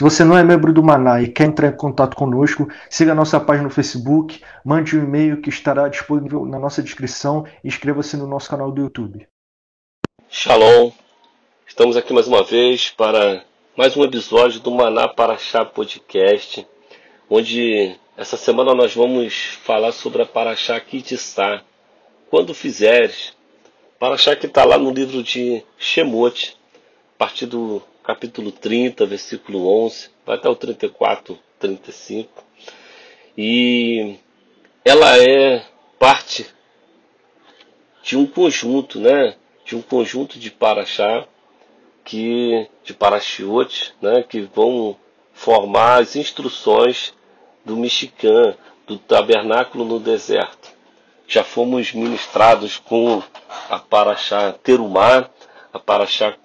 Se você não é membro do Maná e quer entrar em contato conosco, siga a nossa página no Facebook, mande um e-mail que estará disponível na nossa descrição e inscreva-se no nosso canal do YouTube. Shalom, estamos aqui mais uma vez para mais um episódio do Maná Paraxá Podcast, onde essa semana nós vamos falar sobre a Paraxá Kitissá. Quando fizeres, Paraxá que está lá no livro de Shemot, a partir do capítulo 30, versículo 11, vai até o 34, 35. E ela é parte de um conjunto, né? De um conjunto de paraxá, que, de parachiotes, né? Que vão formar as instruções do Michigan, do tabernáculo no deserto. Já fomos ministrados com a paraxá Terumá, a paraxá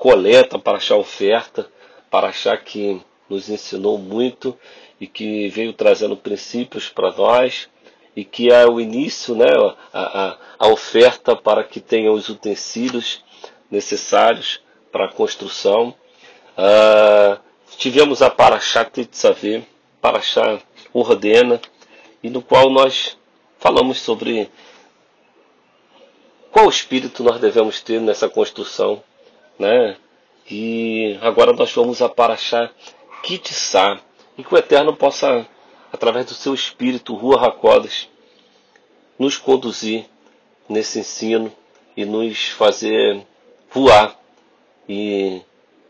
coleta para achar oferta, para achar que nos ensinou muito e que veio trazendo princípios para nós e que é o início, né, a, a, a oferta para que tenha os utensílios necessários para a construção. Uh, tivemos a Paraxá Tetzaveh, Paraxá Ordena, e no qual nós falamos sobre qual espírito nós devemos ter nessa construção né? E agora nós vamos a Paraxá Kitissá, e que o Eterno possa, através do seu Espírito, Rua Hakodas, nos conduzir nesse ensino e nos fazer voar e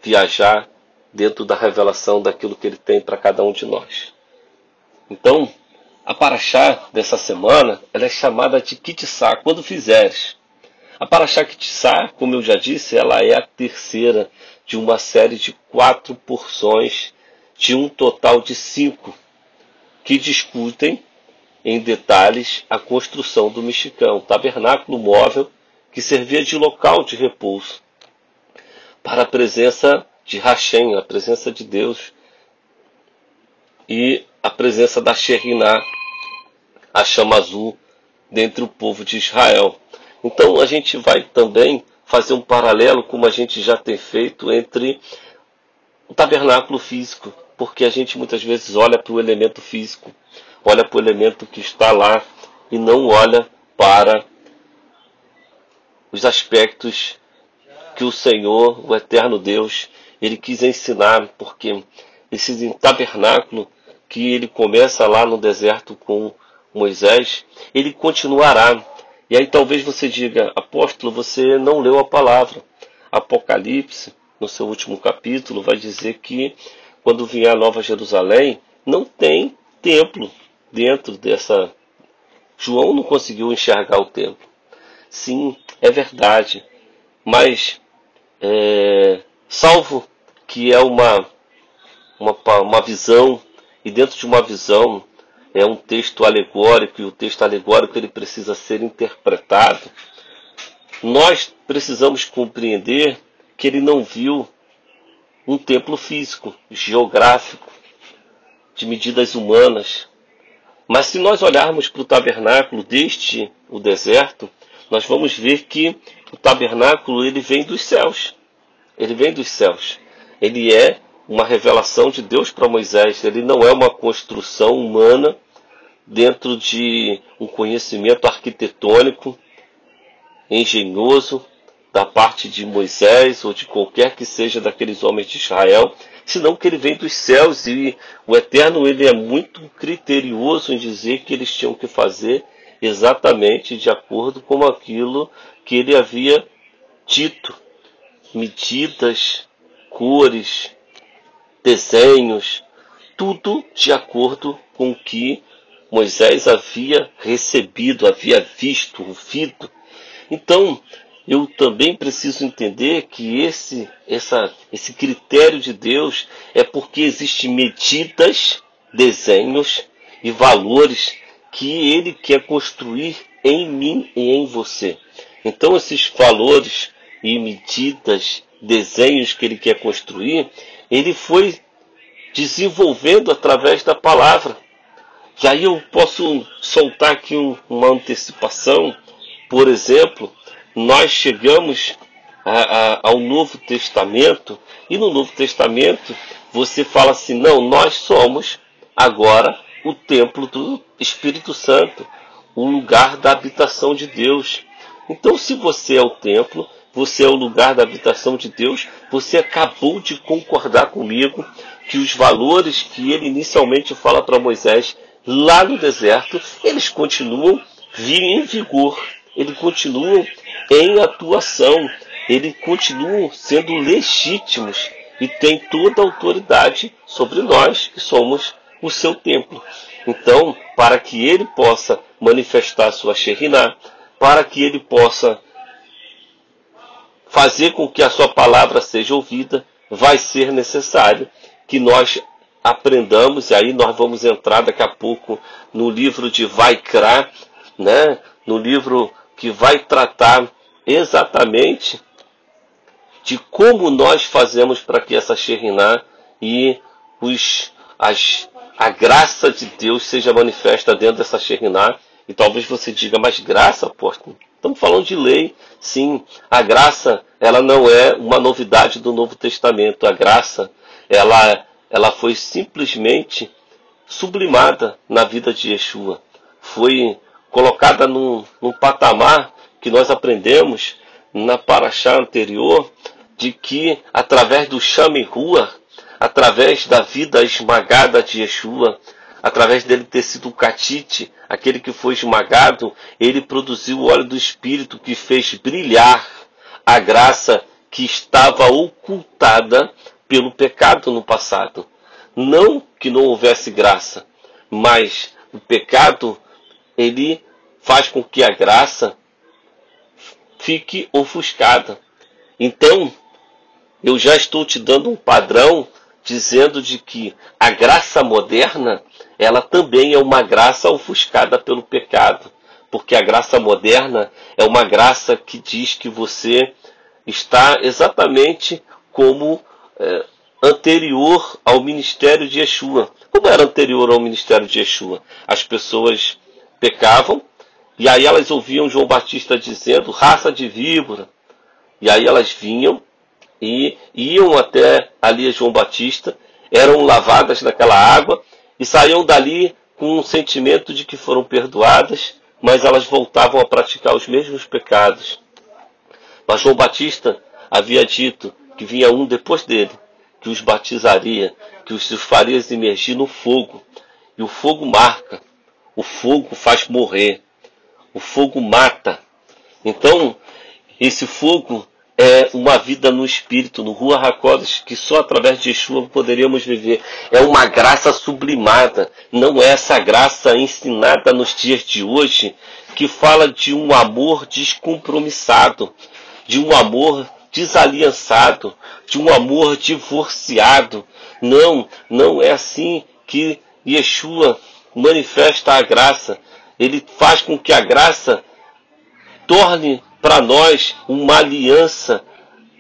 viajar dentro da revelação daquilo que ele tem para cada um de nós. Então, a paraxá dessa semana, ela é chamada de Kitissá, quando fizeres. A Parashaktissá, como eu já disse, ela é a terceira de uma série de quatro porções, de um total de cinco, que discutem em detalhes a construção do mexicão, um tabernáculo móvel que servia de local de repouso para a presença de Hashem, a presença de Deus, e a presença da Sheriná, a chama azul, dentre o povo de Israel. Então a gente vai também fazer um paralelo, como a gente já tem feito, entre o tabernáculo físico, porque a gente muitas vezes olha para o elemento físico, olha para o elemento que está lá e não olha para os aspectos que o Senhor, o eterno Deus, ele quis ensinar, porque esse tabernáculo que ele começa lá no deserto com Moisés, ele continuará e aí talvez você diga, apóstolo, você não leu a palavra. Apocalipse, no seu último capítulo, vai dizer que quando vier a Nova Jerusalém, não tem templo dentro dessa. João não conseguiu enxergar o templo. Sim, é verdade. Mas, é, salvo que é uma, uma, uma visão, e dentro de uma visão é um texto alegórico e o texto alegórico ele precisa ser interpretado. Nós precisamos compreender que ele não viu um templo físico, geográfico, de medidas humanas. Mas se nós olharmos para o tabernáculo deste o deserto, nós vamos ver que o tabernáculo ele vem dos céus. Ele vem dos céus. Ele é uma revelação de Deus para Moisés. Ele não é uma construção humana dentro de um conhecimento arquitetônico engenhoso da parte de Moisés ou de qualquer que seja daqueles homens de Israel, senão que ele vem dos céus e o Eterno ele é muito criterioso em dizer que eles tinham que fazer exatamente de acordo com aquilo que ele havia dito, medidas, cores, desenhos, tudo de acordo com o que Moisés havia recebido, havia visto, ouvido. Então, eu também preciso entender que esse, essa, esse critério de Deus é porque existem medidas, desenhos e valores que Ele quer construir em mim e em você. Então, esses valores e medidas, desenhos que Ele quer construir, Ele foi desenvolvendo através da palavra. E aí eu posso soltar aqui uma antecipação. Por exemplo, nós chegamos a, a, ao Novo Testamento e no Novo Testamento você fala assim: não, nós somos agora o templo do Espírito Santo, o lugar da habitação de Deus. Então, se você é o templo, você é o lugar da habitação de Deus, você acabou de concordar comigo que os valores que ele inicialmente fala para Moisés lá no deserto, eles continuam em vigor, eles continuam em atuação, eles continuam sendo legítimos e têm toda a autoridade sobre nós que somos o seu templo. Então, para que ele possa manifestar sua Shekhinah, para que ele possa fazer com que a sua palavra seja ouvida, vai ser necessário que nós aprendamos, e aí nós vamos entrar daqui a pouco no livro de Vaikra, né? no livro que vai tratar exatamente de como nós fazemos para que essa Sheriná e os, as, a graça de Deus seja manifesta dentro dessa Sheriná. E talvez você diga, mas graça, apóstolo? Estamos falando de lei. Sim, a graça, ela não é uma novidade do Novo Testamento. A graça, ela, ela foi simplesmente sublimada na vida de Yeshua. Foi colocada num, num patamar que nós aprendemos na paraxá anterior, de que através do chame rua, através da vida esmagada de Yeshua, através dele ter sido o catite, aquele que foi esmagado, ele produziu o óleo do Espírito que fez brilhar a graça que estava ocultada pelo pecado no passado. Não que não houvesse graça, mas o pecado ele faz com que a graça fique ofuscada. Então, eu já estou te dando um padrão dizendo de que a graça moderna, ela também é uma graça ofuscada pelo pecado, porque a graça moderna é uma graça que diz que você está exatamente como é, anterior ao ministério de Yeshua. Como era anterior ao ministério de Yeshua? As pessoas pecavam e aí elas ouviam João Batista dizendo raça de víbora. E aí elas vinham e iam até ali a João Batista, eram lavadas naquela água e saíam dali com um sentimento de que foram perdoadas, mas elas voltavam a praticar os mesmos pecados. Mas João Batista havia dito que vinha um depois dele, que os batizaria, que os faria emergir no fogo. E o fogo marca, o fogo faz morrer, o fogo mata. Então, esse fogo é uma vida no espírito, no Rua Hakodesh, que só através de Yeshua poderíamos viver. É uma graça sublimada, não é essa graça ensinada nos dias de hoje, que fala de um amor descompromissado, de um amor desaliançado, de um amor divorciado. Não, não é assim que Yeshua manifesta a graça. Ele faz com que a graça torne para nós uma aliança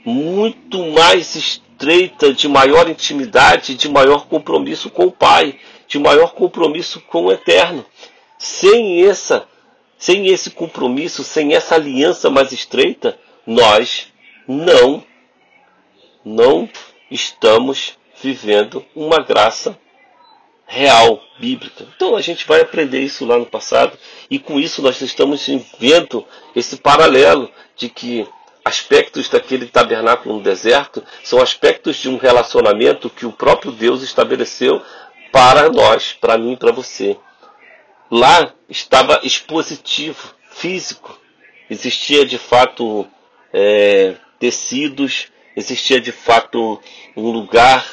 muito mais estreita, de maior intimidade, de maior compromisso com o Pai, de maior compromisso com o Eterno. Sem essa, sem esse compromisso, sem essa aliança mais estreita, nós não não estamos vivendo uma graça real, bíblica. Então a gente vai aprender isso lá no passado e com isso nós estamos vendo esse paralelo de que aspectos daquele tabernáculo no deserto são aspectos de um relacionamento que o próprio Deus estabeleceu para nós, para mim e para você. Lá estava expositivo, físico. Existia de fato é, tecidos, existia de fato um lugar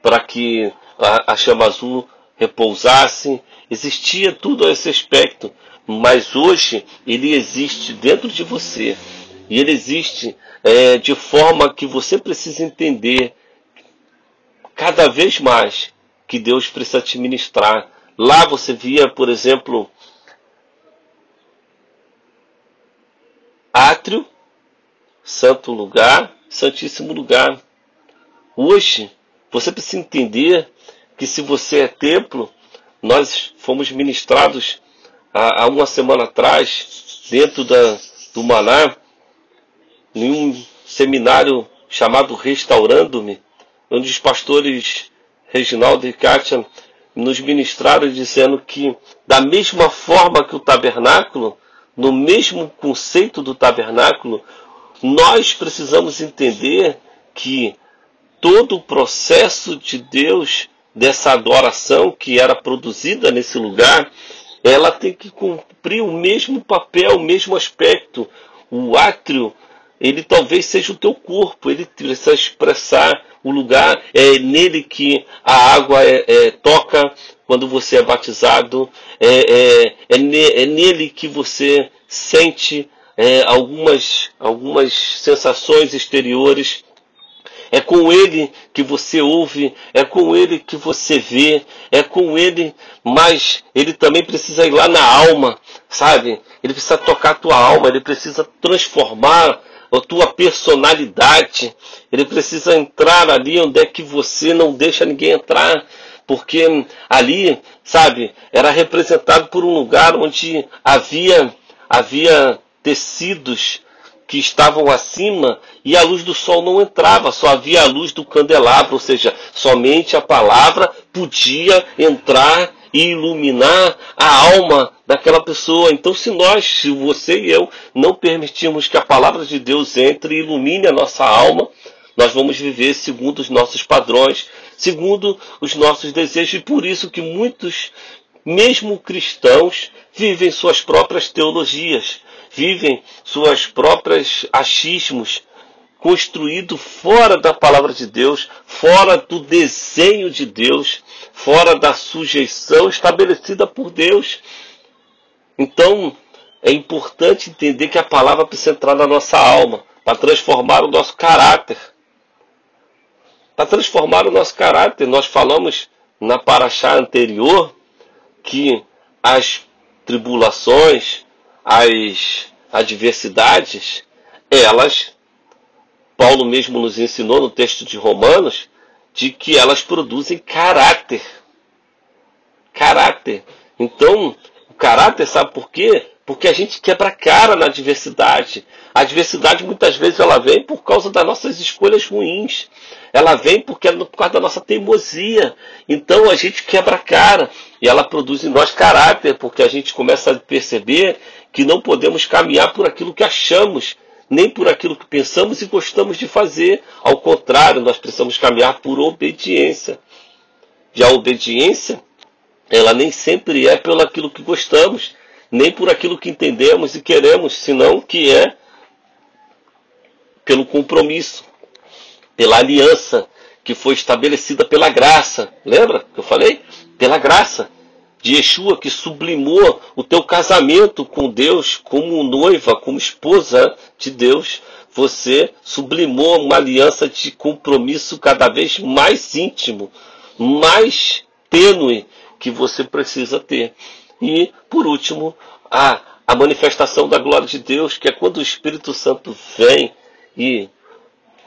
para que a, chama azul repousasse, existia tudo a esse aspecto, mas hoje ele existe dentro de você e ele existe é, de forma que você precisa entender cada vez mais que Deus precisa te ministrar. Lá você via, por exemplo, átrio, santo lugar, santíssimo lugar. Hoje, você precisa entender que se você é templo, nós fomos ministrados há, há uma semana atrás, dentro da, do Maná, em um seminário chamado Restaurando-me, onde os pastores Reginaldo e Kátia nos ministraram dizendo que, da mesma forma que o tabernáculo, no mesmo conceito do tabernáculo, nós precisamos entender que todo o processo de Deus, dessa adoração que era produzida nesse lugar, ela tem que cumprir o mesmo papel, o mesmo aspecto. O átrio, ele talvez seja o teu corpo, ele precisa expressar o lugar, é nele que a água é, é, toca quando você é batizado, é, é, é, é nele que você sente é, algumas, algumas sensações exteriores. É com ele que você ouve, é com ele que você vê, é com ele, mas ele também precisa ir lá na alma, sabe? Ele precisa tocar a tua alma, ele precisa transformar a tua personalidade. Ele precisa entrar ali onde é que você não deixa ninguém entrar. Porque ali, sabe, era representado por um lugar onde havia, havia tecidos que estavam acima e a luz do sol não entrava, só havia a luz do candelabro, ou seja, somente a palavra podia entrar e iluminar a alma daquela pessoa. Então, se nós, se você e eu, não permitirmos que a palavra de Deus entre e ilumine a nossa alma, nós vamos viver segundo os nossos padrões, segundo os nossos desejos, e por isso que muitos, mesmo cristãos, vivem suas próprias teologias, vivem suas próprias achismos, construído fora da palavra de Deus, fora do desenho de Deus, fora da sujeição estabelecida por Deus. Então, é importante entender que a palavra precisa entrar na nossa alma para transformar o nosso caráter. Para transformar o nosso caráter, nós falamos na paraxá anterior que as tribulações, as adversidades, elas, Paulo mesmo nos ensinou no texto de Romanos, de que elas produzem caráter. Caráter. Então, o caráter, sabe por quê? Porque a gente quebra cara na adversidade. A adversidade muitas vezes ela vem por causa das nossas escolhas ruins. Ela vem porque por causa da nossa teimosia. Então a gente quebra cara e ela produz em nós caráter, porque a gente começa a perceber que não podemos caminhar por aquilo que achamos, nem por aquilo que pensamos e gostamos de fazer. Ao contrário, nós precisamos caminhar por obediência. E a obediência, ela nem sempre é pelo aquilo que gostamos, nem por aquilo que entendemos e queremos, senão que é pelo compromisso, pela aliança que foi estabelecida pela graça. Lembra que eu falei? Pela graça de Yeshua que sublimou o teu casamento com Deus como noiva, como esposa de Deus. Você sublimou uma aliança de compromisso cada vez mais íntimo, mais tênue que você precisa ter. E, por último, a, a manifestação da glória de Deus, que é quando o Espírito Santo vem e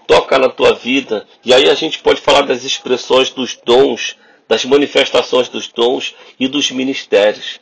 toca na tua vida. E aí a gente pode falar das expressões dos dons das manifestações dos dons e dos ministérios.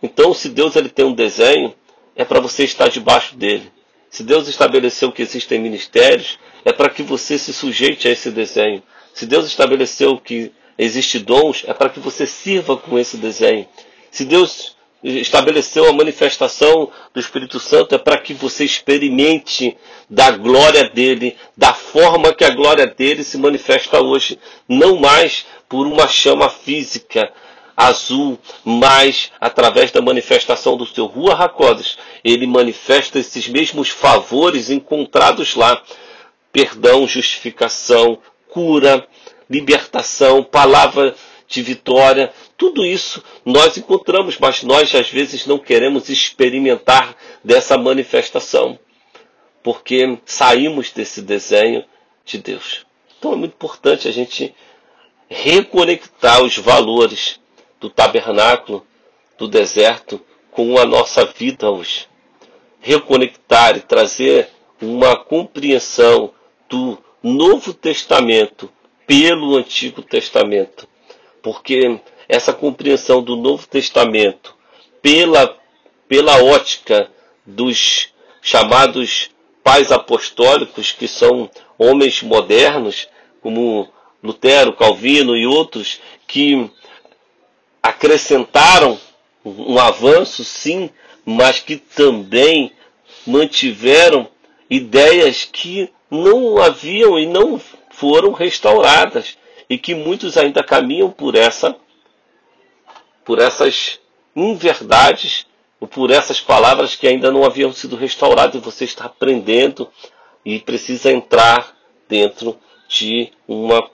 Então, se Deus ele tem um desenho, é para você estar debaixo dele. Se Deus estabeleceu que existem ministérios, é para que você se sujeite a esse desenho. Se Deus estabeleceu que existe dons, é para que você sirva com esse desenho. Se Deus estabeleceu a manifestação do Espírito Santo é para que você experimente da glória dele, da forma que a glória dele se manifesta hoje, não mais por uma chama física azul, mas através da manifestação do seu Rua Hakodes, ele manifesta esses mesmos favores encontrados lá: perdão, justificação, cura, libertação, palavra de vitória, tudo isso nós encontramos, mas nós às vezes não queremos experimentar dessa manifestação, porque saímos desse desenho de Deus. Então é muito importante a gente reconectar os valores do tabernáculo, do deserto, com a nossa vida hoje. Reconectar e trazer uma compreensão do Novo Testamento pelo Antigo Testamento porque essa compreensão do Novo Testamento pela, pela ótica dos chamados pais apostólicos, que são homens modernos, como Lutero, Calvino e outros, que acrescentaram um avanço, sim, mas que também mantiveram ideias que não haviam e não foram restauradas e que muitos ainda caminham por essa por essas inverdades, por essas palavras que ainda não haviam sido restauradas. E você está aprendendo e precisa entrar dentro de uma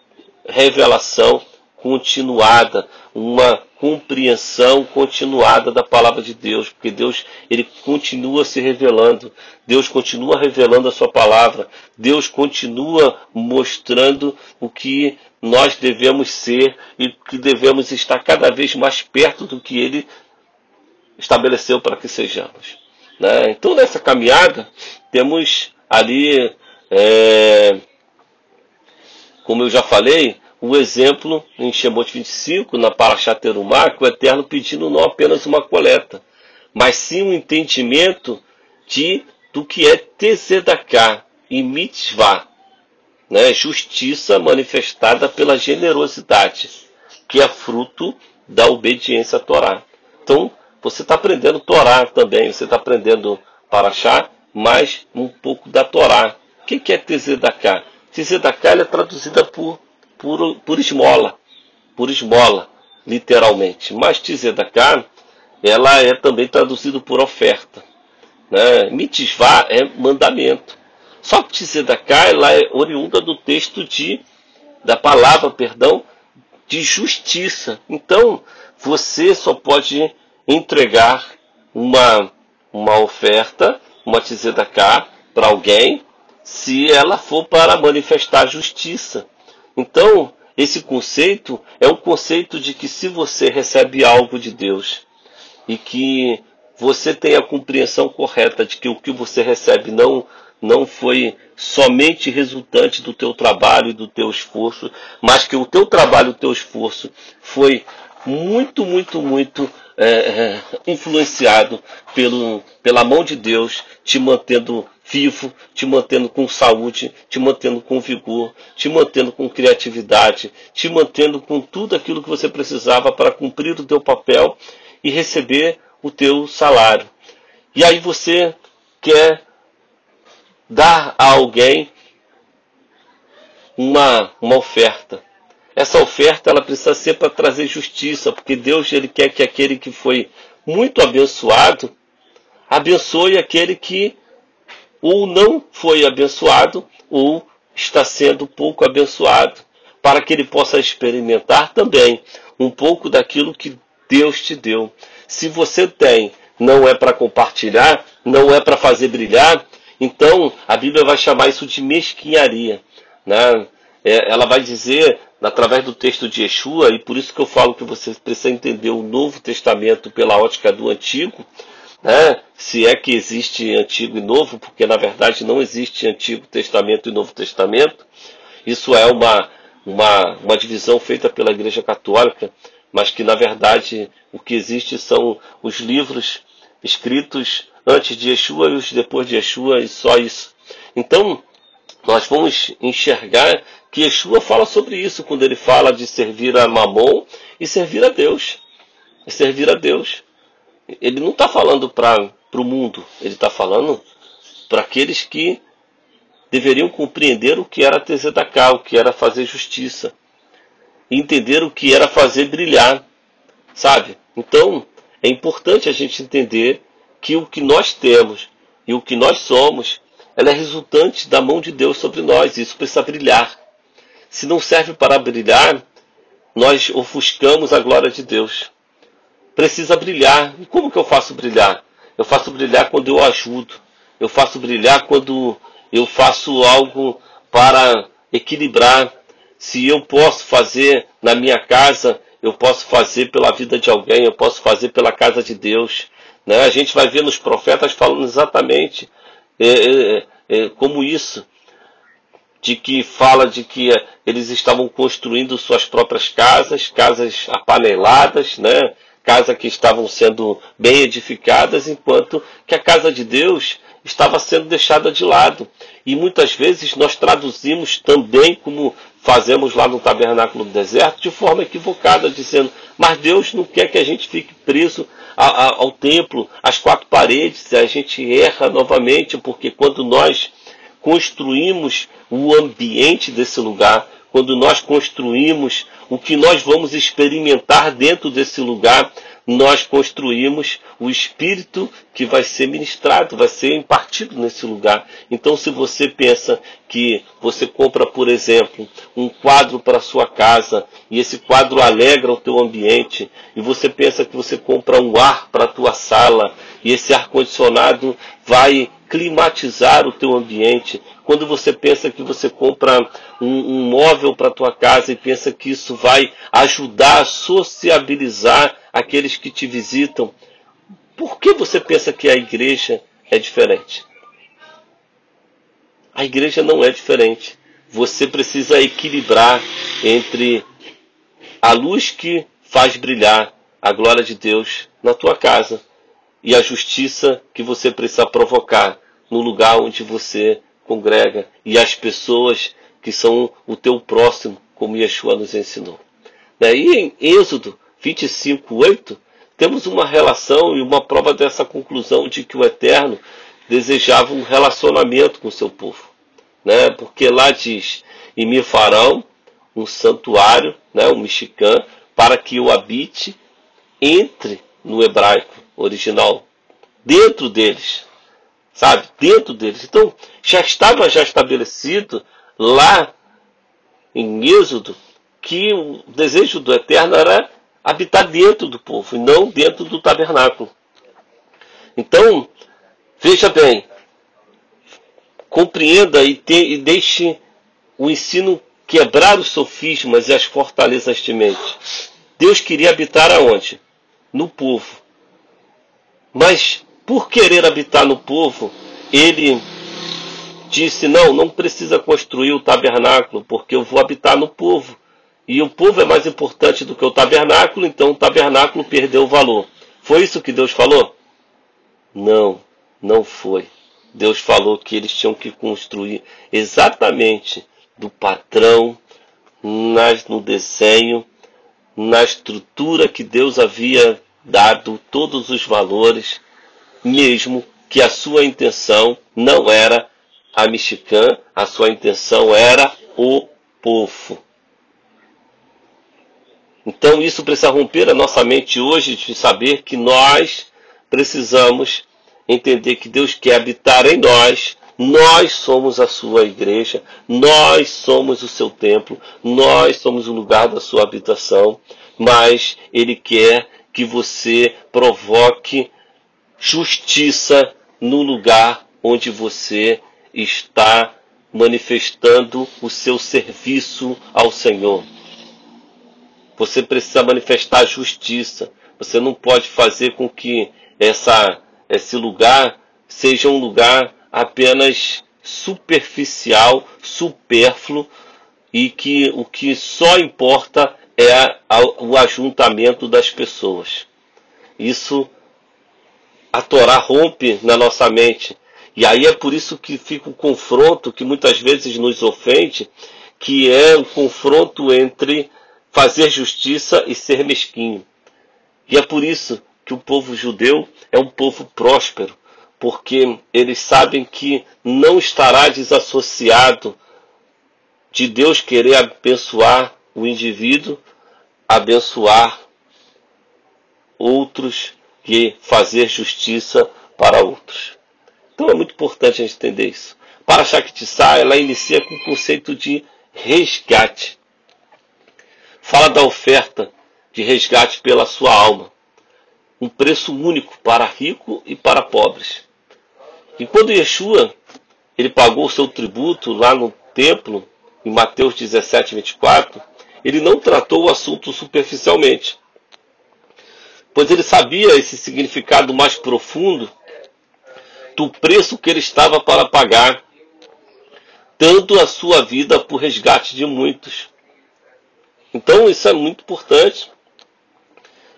revelação continuada, uma compreensão continuada da palavra de Deus, porque Deus ele continua se revelando, Deus continua revelando a sua palavra, Deus continua mostrando o que nós devemos ser e que devemos estar cada vez mais perto do que ele estabeleceu para que sejamos. Né? Então nessa caminhada temos ali, é, como eu já falei, o exemplo em Shemot 25, na Parashat Terumá, que o Eterno pedindo não apenas uma coleta, mas sim um entendimento de do que é Tezedaká e Mitzvah, né? justiça manifestada pela generosidade, que é fruto da obediência à Torá. Então, você está aprendendo Torá também, você está aprendendo Parashá, mas um pouco da Torá. O que é Tezedaká? Tezedaká é traduzida por por, por esmola, por esmola, literalmente. Mas tzedakah, ela é também traduzida por oferta. Né? Mitzvah é mandamento. Só que tzedakah, ela é oriunda do texto de, da palavra, perdão, de justiça. Então, você só pode entregar uma, uma oferta, uma tzedakah, para alguém, se ela for para manifestar justiça. Então, esse conceito é um conceito de que se você recebe algo de Deus e que você tem a compreensão correta de que o que você recebe não não foi somente resultante do teu trabalho e do teu esforço, mas que o teu trabalho o teu esforço foi muito, muito, muito é, influenciado pelo, pela mão de Deus, te mantendo vivo, te mantendo com saúde, te mantendo com vigor, te mantendo com criatividade, te mantendo com tudo aquilo que você precisava para cumprir o teu papel e receber o teu salário. E aí você quer dar a alguém uma, uma oferta. Essa oferta ela precisa ser para trazer justiça, porque Deus ele quer que aquele que foi muito abençoado abençoe aquele que ou não foi abençoado, ou está sendo pouco abençoado, para que ele possa experimentar também um pouco daquilo que Deus te deu. Se você tem, não é para compartilhar, não é para fazer brilhar, então a Bíblia vai chamar isso de mesquinharia. Né? É, ela vai dizer, através do texto de Yeshua, e por isso que eu falo que você precisa entender o Novo Testamento pela ótica do Antigo, né? se é que existe Antigo e Novo, porque na verdade não existe Antigo Testamento e Novo Testamento. Isso é uma, uma, uma divisão feita pela Igreja Católica, mas que na verdade o que existe são os livros escritos antes de Yeshua e os depois de Yeshua e só isso. Então, nós vamos enxergar que Yeshua fala sobre isso quando ele fala de servir a Mamon e servir a Deus. E servir a Deus ele não está falando para o mundo, ele está falando para aqueles que deveriam compreender o que era Tzedakah, o que era fazer justiça, entender o que era fazer brilhar, sabe? Então, é importante a gente entender que o que nós temos e o que nós somos, ela é resultante da mão de Deus sobre nós, isso precisa brilhar. se não serve para brilhar, nós ofuscamos a glória de Deus. Precisa brilhar. E como que eu faço brilhar? Eu faço brilhar quando eu ajudo. Eu faço brilhar quando eu faço algo para equilibrar. Se eu posso fazer na minha casa, eu posso fazer pela vida de alguém, eu posso fazer pela casa de Deus. Né? A gente vai ver nos profetas falando exatamente é, é, é, como isso, de que fala de que eles estavam construindo suas próprias casas, casas apaneladas, né? Casas que estavam sendo bem edificadas, enquanto que a casa de Deus estava sendo deixada de lado. E muitas vezes nós traduzimos também, como fazemos lá no tabernáculo do deserto, de forma equivocada, dizendo: Mas Deus não quer que a gente fique preso ao templo, às quatro paredes, a gente erra novamente, porque quando nós construímos o ambiente desse lugar, quando nós construímos o que nós vamos experimentar dentro desse lugar, nós construímos o espírito que vai ser ministrado, vai ser impartido nesse lugar. Então, se você pensa que você compra, por exemplo, um quadro para sua casa e esse quadro alegra o teu ambiente, e você pensa que você compra um ar para a tua sala e esse ar condicionado vai climatizar o teu ambiente. Quando você pensa que você compra um, um móvel para a tua casa e pensa que isso vai ajudar a sociabilizar aqueles que te visitam, por que você pensa que a igreja é diferente? A igreja não é diferente. Você precisa equilibrar entre a luz que faz brilhar a glória de Deus na tua casa e a justiça que você precisa provocar no lugar onde você congrega e as pessoas que são o teu próximo, como Yeshua nos ensinou. Daí em Êxodo 25, 8, temos uma relação e uma prova dessa conclusão de que o Eterno desejava um relacionamento com o seu povo. Né? Porque lá diz, e me farão um santuário, né, um mexicano, para que eu habite entre no hebraico original, dentro deles, sabe? Dentro deles. Então, já estava já estabelecido lá em Êxodo que o desejo do Eterno era habitar dentro do povo e não dentro do tabernáculo. Então, veja bem, compreenda e, te, e deixe o ensino quebrar os sofismas e as fortalezas de mente. Deus queria habitar aonde? No povo. Mas por querer habitar no povo, ele disse: Não, não precisa construir o tabernáculo, porque eu vou habitar no povo. E o povo é mais importante do que o tabernáculo, então o tabernáculo perdeu o valor. Foi isso que Deus falou? Não, não foi. Deus falou que eles tinham que construir exatamente do patrão, nas, no desenho, na estrutura que Deus havia dado todos os valores, mesmo que a sua intenção não era a mexicana, a sua intenção era o povo. Então isso precisa romper a nossa mente hoje de saber que nós precisamos entender que Deus quer habitar em nós, nós somos a sua igreja, nós somos o seu templo, nós somos o lugar da sua habitação, mas Ele quer que você provoque justiça no lugar onde você está manifestando o seu serviço ao Senhor. Você precisa manifestar justiça. Você não pode fazer com que essa, esse lugar seja um lugar apenas superficial, supérfluo e que o que só importa é o ajuntamento das pessoas. Isso a Torá rompe na nossa mente. E aí é por isso que fica o confronto que muitas vezes nos ofende, que é o confronto entre fazer justiça e ser mesquinho. E é por isso que o povo judeu é um povo próspero, porque eles sabem que não estará desassociado de Deus querer abençoar o indivíduo abençoar outros e fazer justiça para outros. Então é muito importante a gente entender isso. Para Shaktissá, ela inicia com o conceito de resgate. Fala da oferta de resgate pela sua alma. Um preço único para rico e para pobres. E quando Yeshua ele pagou o seu tributo lá no templo, em Mateus 17, 24, ele não tratou o assunto superficialmente, pois ele sabia esse significado mais profundo do preço que ele estava para pagar, dando a sua vida por resgate de muitos. Então isso é muito importante.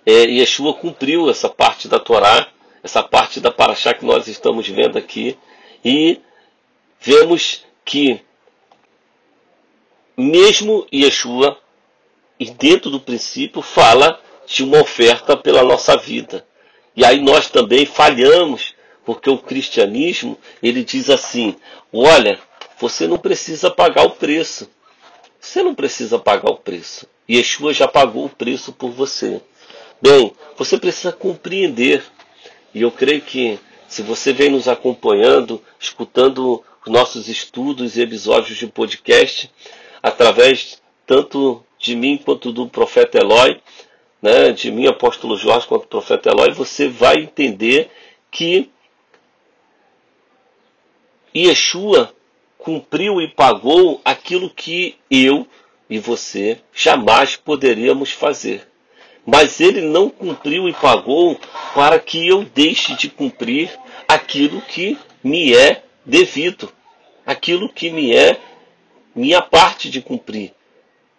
É, Yeshua cumpriu essa parte da Torá, essa parte da Paraxá que nós estamos vendo aqui, e vemos que mesmo Yeshua, e dentro do princípio, fala de uma oferta pela nossa vida. E aí nós também falhamos, porque o cristianismo, ele diz assim: olha, você não precisa pagar o preço. Você não precisa pagar o preço. Yeshua já pagou o preço por você. Bem, você precisa compreender. E eu creio que se você vem nos acompanhando, escutando os nossos estudos e episódios de podcast, através tanto de mim quanto do profeta Eloy, né, de mim, apóstolo Jorge, quanto do profeta Eloy, você vai entender que Yeshua cumpriu e pagou aquilo que eu e você jamais poderíamos fazer. Mas ele não cumpriu e pagou para que eu deixe de cumprir aquilo que me é devido, aquilo que me é minha parte de cumprir.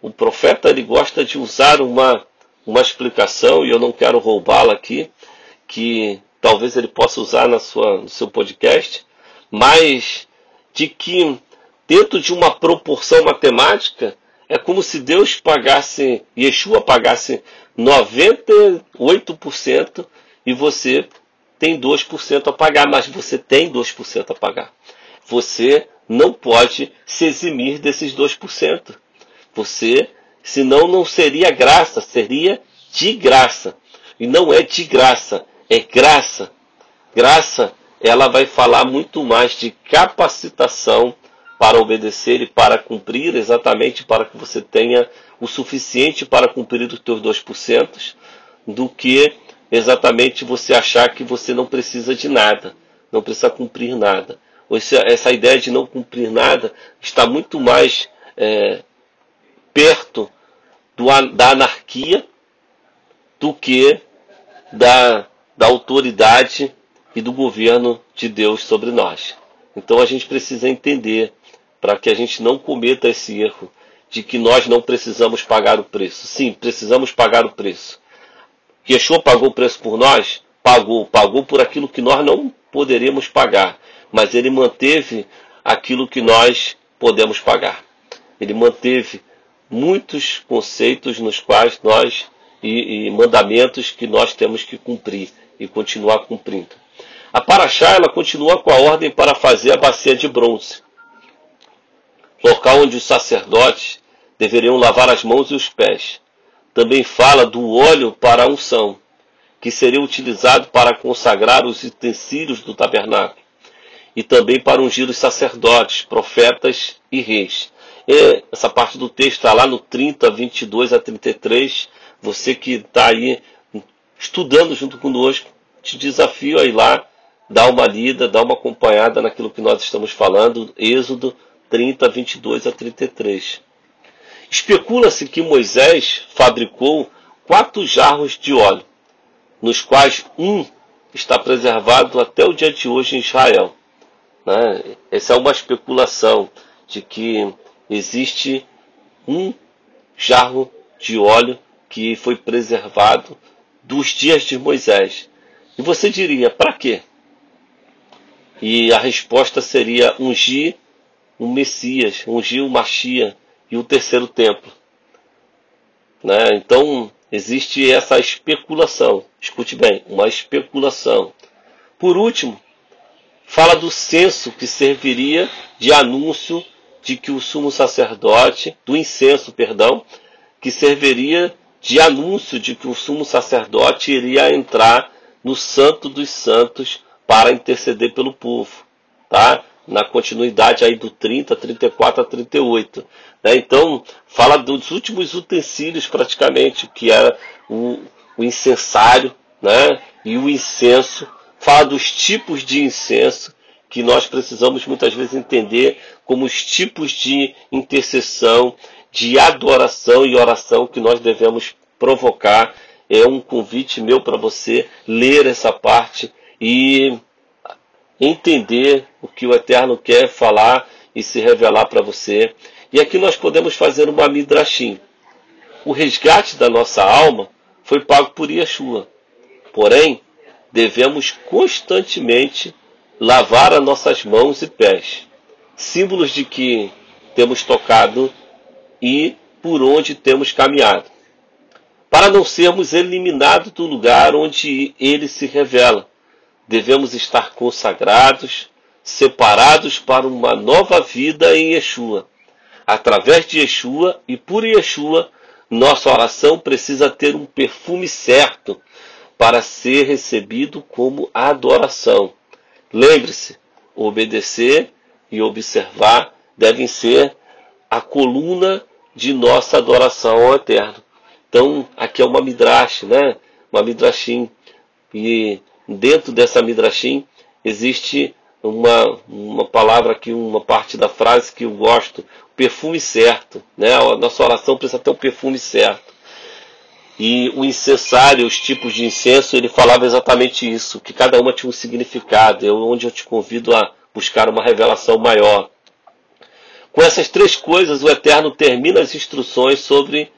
O profeta ele gosta de usar uma, uma explicação, e eu não quero roubá-la aqui, que talvez ele possa usar na sua, no seu podcast, mas de que dentro de uma proporção matemática é como se Deus pagasse, Yeshua pagasse 98% e você tem 2% a pagar, mas você tem 2% a pagar. Você não pode se eximir desses 2%. Você, senão não seria graça, seria de graça. E não é de graça, é graça. Graça, ela vai falar muito mais de capacitação para obedecer e para cumprir, exatamente para que você tenha o suficiente para cumprir os teus 2%, do que exatamente você achar que você não precisa de nada, não precisa cumprir nada essa ideia de não cumprir nada está muito mais é, perto do, da anarquia do que da, da autoridade e do governo de Deus sobre nós. Então a gente precisa entender para que a gente não cometa esse erro de que nós não precisamos pagar o preço. Sim, precisamos pagar o preço. Yeshua pagou o preço por nós? Pagou. Pagou por aquilo que nós não poderemos pagar mas ele manteve aquilo que nós podemos pagar. Ele manteve muitos conceitos nos quais nós e, e mandamentos que nós temos que cumprir e continuar cumprindo. A Paraxá ela continua com a ordem para fazer a bacia de bronze, local onde os sacerdotes deveriam lavar as mãos e os pés. Também fala do óleo para a unção, que seria utilizado para consagrar os utensílios do tabernáculo e também para ungir os sacerdotes, profetas e reis. E essa parte do texto está lá no 30, 22 a 33. Você que está aí estudando junto conosco, te desafio a ir lá, dar uma lida, dar uma acompanhada naquilo que nós estamos falando, Êxodo 30, 22 a 33. Especula-se que Moisés fabricou quatro jarros de óleo, nos quais um está preservado até o dia de hoje em Israel. Né? Essa é uma especulação de que existe um jarro de óleo que foi preservado dos dias de Moisés. E você diria, para quê? E a resposta seria ungir o Messias, ungir o Machia e o terceiro templo. Né? Então, existe essa especulação. Escute bem, uma especulação. Por último, fala do censo que serviria de anúncio de que o sumo sacerdote, do incenso, perdão, que serviria de anúncio de que o sumo sacerdote iria entrar no santo dos santos para interceder pelo povo, tá? na continuidade aí do 30, 34 a 38. Né? Então, fala dos últimos utensílios praticamente, que era o, o incensário né? e o incenso. Fala dos tipos de incenso, que nós precisamos muitas vezes entender como os tipos de intercessão, de adoração e oração que nós devemos provocar. É um convite meu para você ler essa parte e entender o que o Eterno quer falar e se revelar para você. E aqui nós podemos fazer uma midrashim. O resgate da nossa alma foi pago por Yeshua. Porém, devemos constantemente lavar as nossas mãos e pés, símbolos de que temos tocado e por onde temos caminhado, para não sermos eliminados do lugar onde ele se revela, devemos estar consagrados, separados para uma nova vida em Yeshua. Através de Yeshua e por Yeshua, nossa oração precisa ter um perfume certo para ser recebido como adoração. Lembre-se, obedecer e observar devem ser a coluna de nossa adoração ao Eterno. Então, aqui é uma midrash, né? Uma midrashim. E dentro dessa midrashim existe uma, uma palavra aqui, uma parte da frase que eu gosto, perfume certo, né? A nossa oração precisa ter um perfume certo. E o incensário, os tipos de incenso, ele falava exatamente isso, que cada uma tinha um significado, é onde eu te convido a buscar uma revelação maior. Com essas três coisas, o Eterno termina as instruções sobre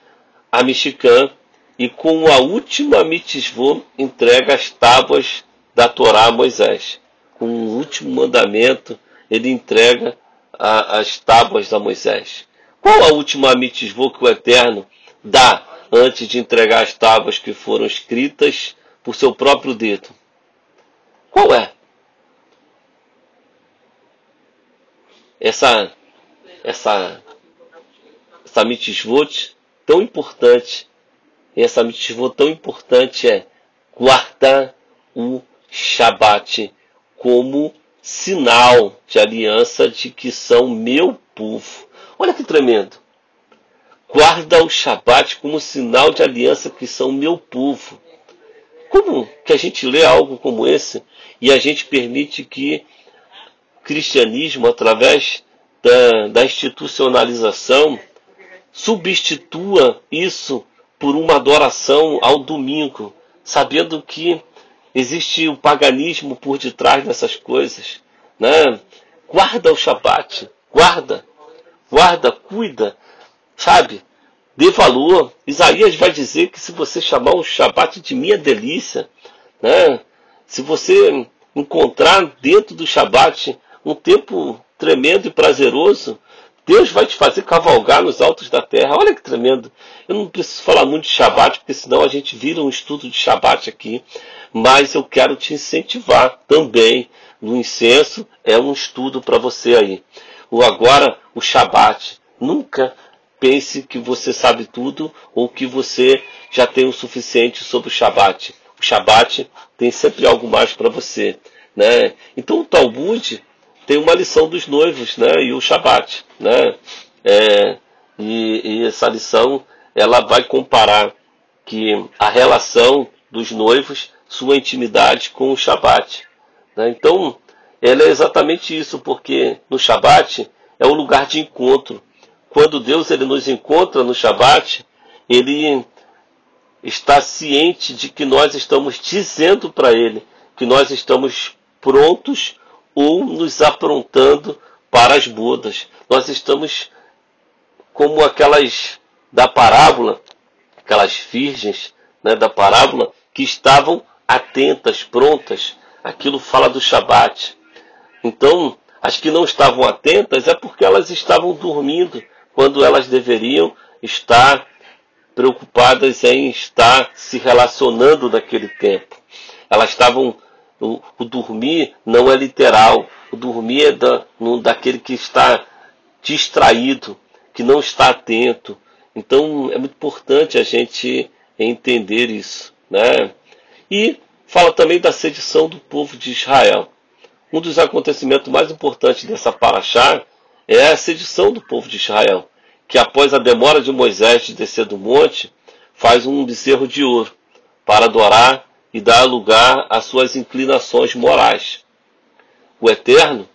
a Mexicã e com a última mitzvot entrega as tábuas da Torá a Moisés. Com o último mandamento, ele entrega a, as tábuas a Moisés. Qual a última mitzvot que o Eterno dá antes de entregar as tábuas que foram escritas por seu próprio dedo? Qual é? Essa essa essa mitzvot tão importante essa mitzvah tão importante é guardar o Shabat como sinal de aliança de que são meu povo. Olha que tremendo. Guarda o Shabat como sinal de aliança que são meu povo. Como que a gente lê algo como esse e a gente permite que o cristianismo, através da, da institucionalização, substitua isso por uma adoração ao domingo, sabendo que existe o paganismo por detrás dessas coisas. Né? Guarda o Shabat, guarda, guarda, cuida, sabe? Dê valor. Isaías vai dizer que se você chamar o Shabat de minha delícia, né? se você encontrar dentro do Shabat um tempo tremendo e prazeroso, Deus vai te fazer cavalgar nos altos da terra. Olha que tremendo. Eu não preciso falar muito de Shabat, porque senão a gente vira um estudo de Shabat aqui. Mas eu quero te incentivar também. No incenso é um estudo para você aí. O agora, o Shabat. Nunca pense que você sabe tudo ou que você já tem o suficiente sobre o Shabat. O Shabat tem sempre algo mais para você. Né? Então o Talmud tem uma lição dos noivos, né? E o Shabat, né? É, e, e, essa lição ela vai comparar que a relação dos noivos, sua intimidade com o Shabat. Né? Então, ela é exatamente isso, porque no Shabat é o lugar de encontro. Quando Deus ele nos encontra no Shabat, ele está ciente de que nós estamos dizendo para ele que nós estamos prontos ou nos aprontando para as bodas. Nós estamos como aquelas da parábola, aquelas virgens né, da parábola que estavam atentas, prontas. Aquilo fala do Shabat. Então, as que não estavam atentas é porque elas estavam dormindo quando elas deveriam estar preocupadas em estar se relacionando naquele tempo. Elas estavam o, o dormir não é literal. O dormir é da, no, daquele que está distraído, que não está atento. Então é muito importante a gente entender isso. Né? E fala também da sedição do povo de Israel. um dos acontecimentos mais importantes dessa paraxá é a sedição do povo de Israel, que após a demora de Moisés de descer do monte, faz um bezerro de ouro para adorar e dar lugar às suas inclinações morais. O Eterno,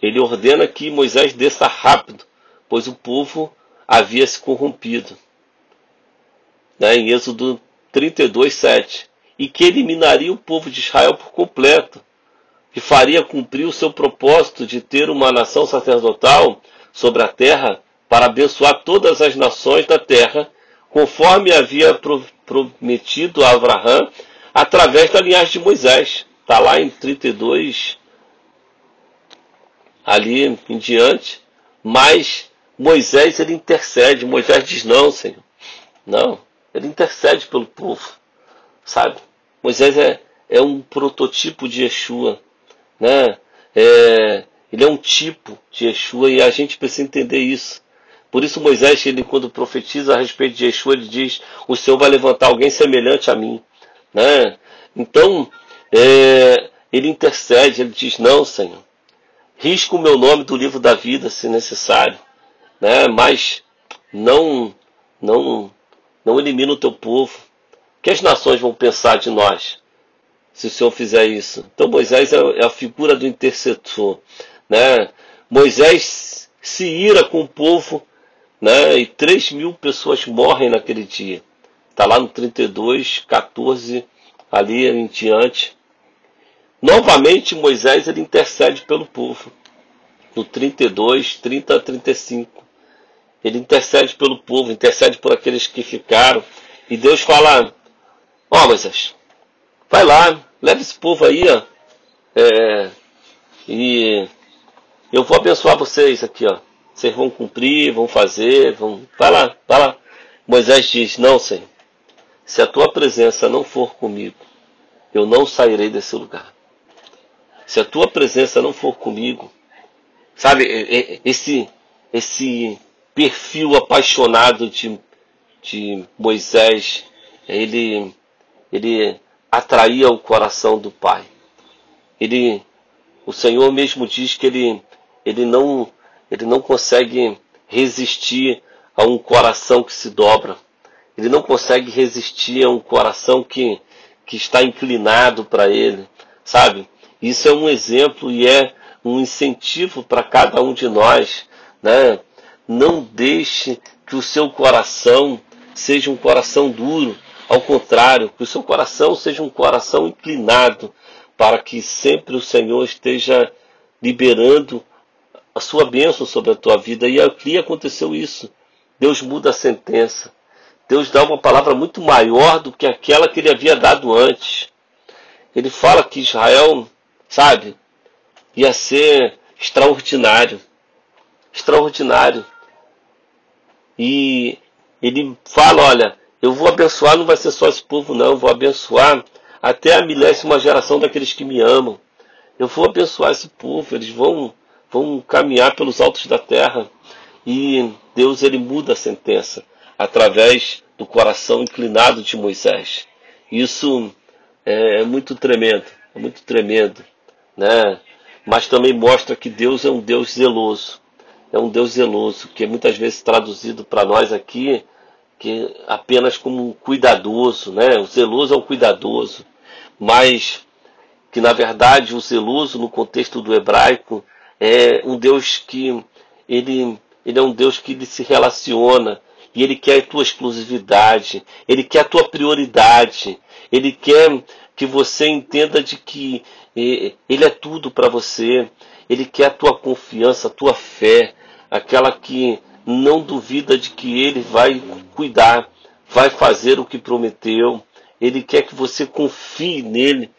ele ordena que Moisés desça rápido, pois o povo havia se corrompido. Né, em Êxodo 32, 7. E que eliminaria o povo de Israel por completo, que faria cumprir o seu propósito de ter uma nação sacerdotal sobre a terra para abençoar todas as nações da terra, conforme havia prometido a Abraão através da linhagem de Moisés. Está lá em 32, ali em diante. Mas Moisés ele intercede. Moisés diz: Não, Senhor. Não. Ele intercede pelo povo. Sabe? Moisés é, é um prototipo de Yeshua né? É, ele é um tipo de Yeshua e a gente precisa entender isso. Por isso Moisés, ele quando profetiza a respeito de Yeshua, ele diz: o Senhor vai levantar alguém semelhante a mim, né? Então é, ele intercede, ele diz: não, Senhor, risca o meu nome do livro da vida, se necessário, né? Mas não, não, não elimina o teu povo. Que as nações vão pensar de nós? Se o Senhor fizer isso. Então Moisés é, é a figura do intercessor. Né? Moisés se ira com o povo né? e 3 mil pessoas morrem naquele dia. Está lá no 32, 14, ali em diante. Novamente Moisés ele intercede pelo povo. No 32, 30 a 35. Ele intercede pelo povo, intercede por aqueles que ficaram. E Deus fala: Ó oh, Moisés, vai lá, Leva esse povo aí, ó. É, e eu vou abençoar vocês aqui, ó. Vocês vão cumprir, vão fazer, vão. Vai lá, vai lá. Moisés diz: Não, Senhor. Se a tua presença não for comigo, eu não sairei desse lugar. Se a tua presença não for comigo, sabe, esse, esse perfil apaixonado de, de Moisés, ele, ele atraía o coração do Pai. Ele, o Senhor mesmo diz que ele, ele não, ele não consegue resistir a um coração que se dobra. Ele não consegue resistir a um coração que, que está inclinado para ele, sabe? Isso é um exemplo e é um incentivo para cada um de nós, né? Não deixe que o seu coração seja um coração duro, ao contrário, que o seu coração seja um coração inclinado para que sempre o Senhor esteja liberando a sua bênção sobre a tua vida. E aqui aconteceu isso. Deus muda a sentença. Deus dá uma palavra muito maior do que aquela que ele havia dado antes. Ele fala que Israel, sabe, ia ser extraordinário. Extraordinário. E ele fala, olha, eu vou abençoar, não vai ser só esse povo, não. Eu vou abençoar até a milésima geração daqueles que me amam. Eu vou abençoar esse povo, eles vão, vão caminhar pelos altos da terra. E Deus ele muda a sentença através do coração inclinado de Moisés. Isso é, é muito tremendo, é muito tremendo, né? Mas também mostra que Deus é um Deus zeloso, é um Deus zeloso, que é muitas vezes traduzido para nós aqui que apenas como um cuidadoso, né? O zeloso é um cuidadoso, mas que na verdade o zeloso no contexto do hebraico é um Deus que ele, ele é um Deus que ele se relaciona e ele quer a tua exclusividade, ele quer a tua prioridade, ele quer que você entenda de que ele é tudo para você, ele quer a tua confiança, a tua fé, aquela que não duvida de que ele vai cuidar, vai fazer o que prometeu. Ele quer que você confie nele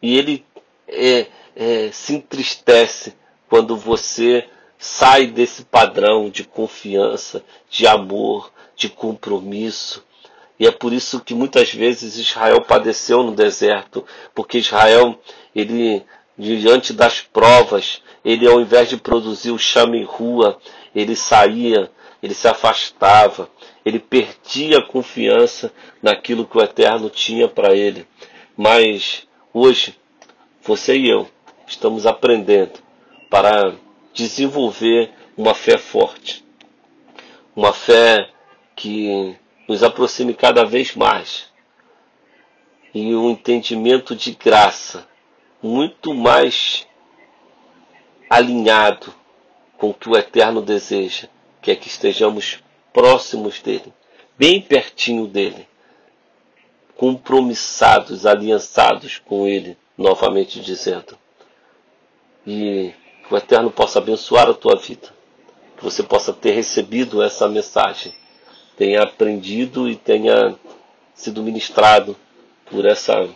e ele é, é, se entristece quando você sai desse padrão de confiança, de amor, de compromisso. E é por isso que muitas vezes Israel padeceu no deserto, porque Israel, ele diante das provas, ele ao invés de produzir o chame rua, ele saía ele se afastava, ele perdia a confiança naquilo que o Eterno tinha para ele. Mas hoje, você e eu estamos aprendendo para desenvolver uma fé forte, uma fé que nos aproxime cada vez mais. E um entendimento de graça muito mais alinhado com o que o Eterno deseja, que que estejamos próximos dele, bem pertinho dele, compromissados, aliançados com ele, novamente dizendo. E que o Eterno possa abençoar a tua vida, que você possa ter recebido essa mensagem, tenha aprendido e tenha sido ministrado por essa,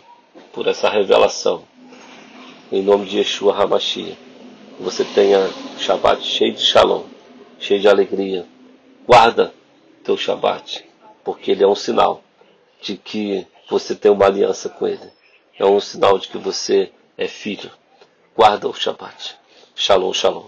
por essa revelação. Em nome de Yeshua. Que você tenha Shabbat cheio de shalom, cheio de alegria. Guarda teu Shabbat, porque ele é um sinal de que você tem uma aliança com ele. É um sinal de que você é filho. Guarda o Shabbat. Shalom, shalom.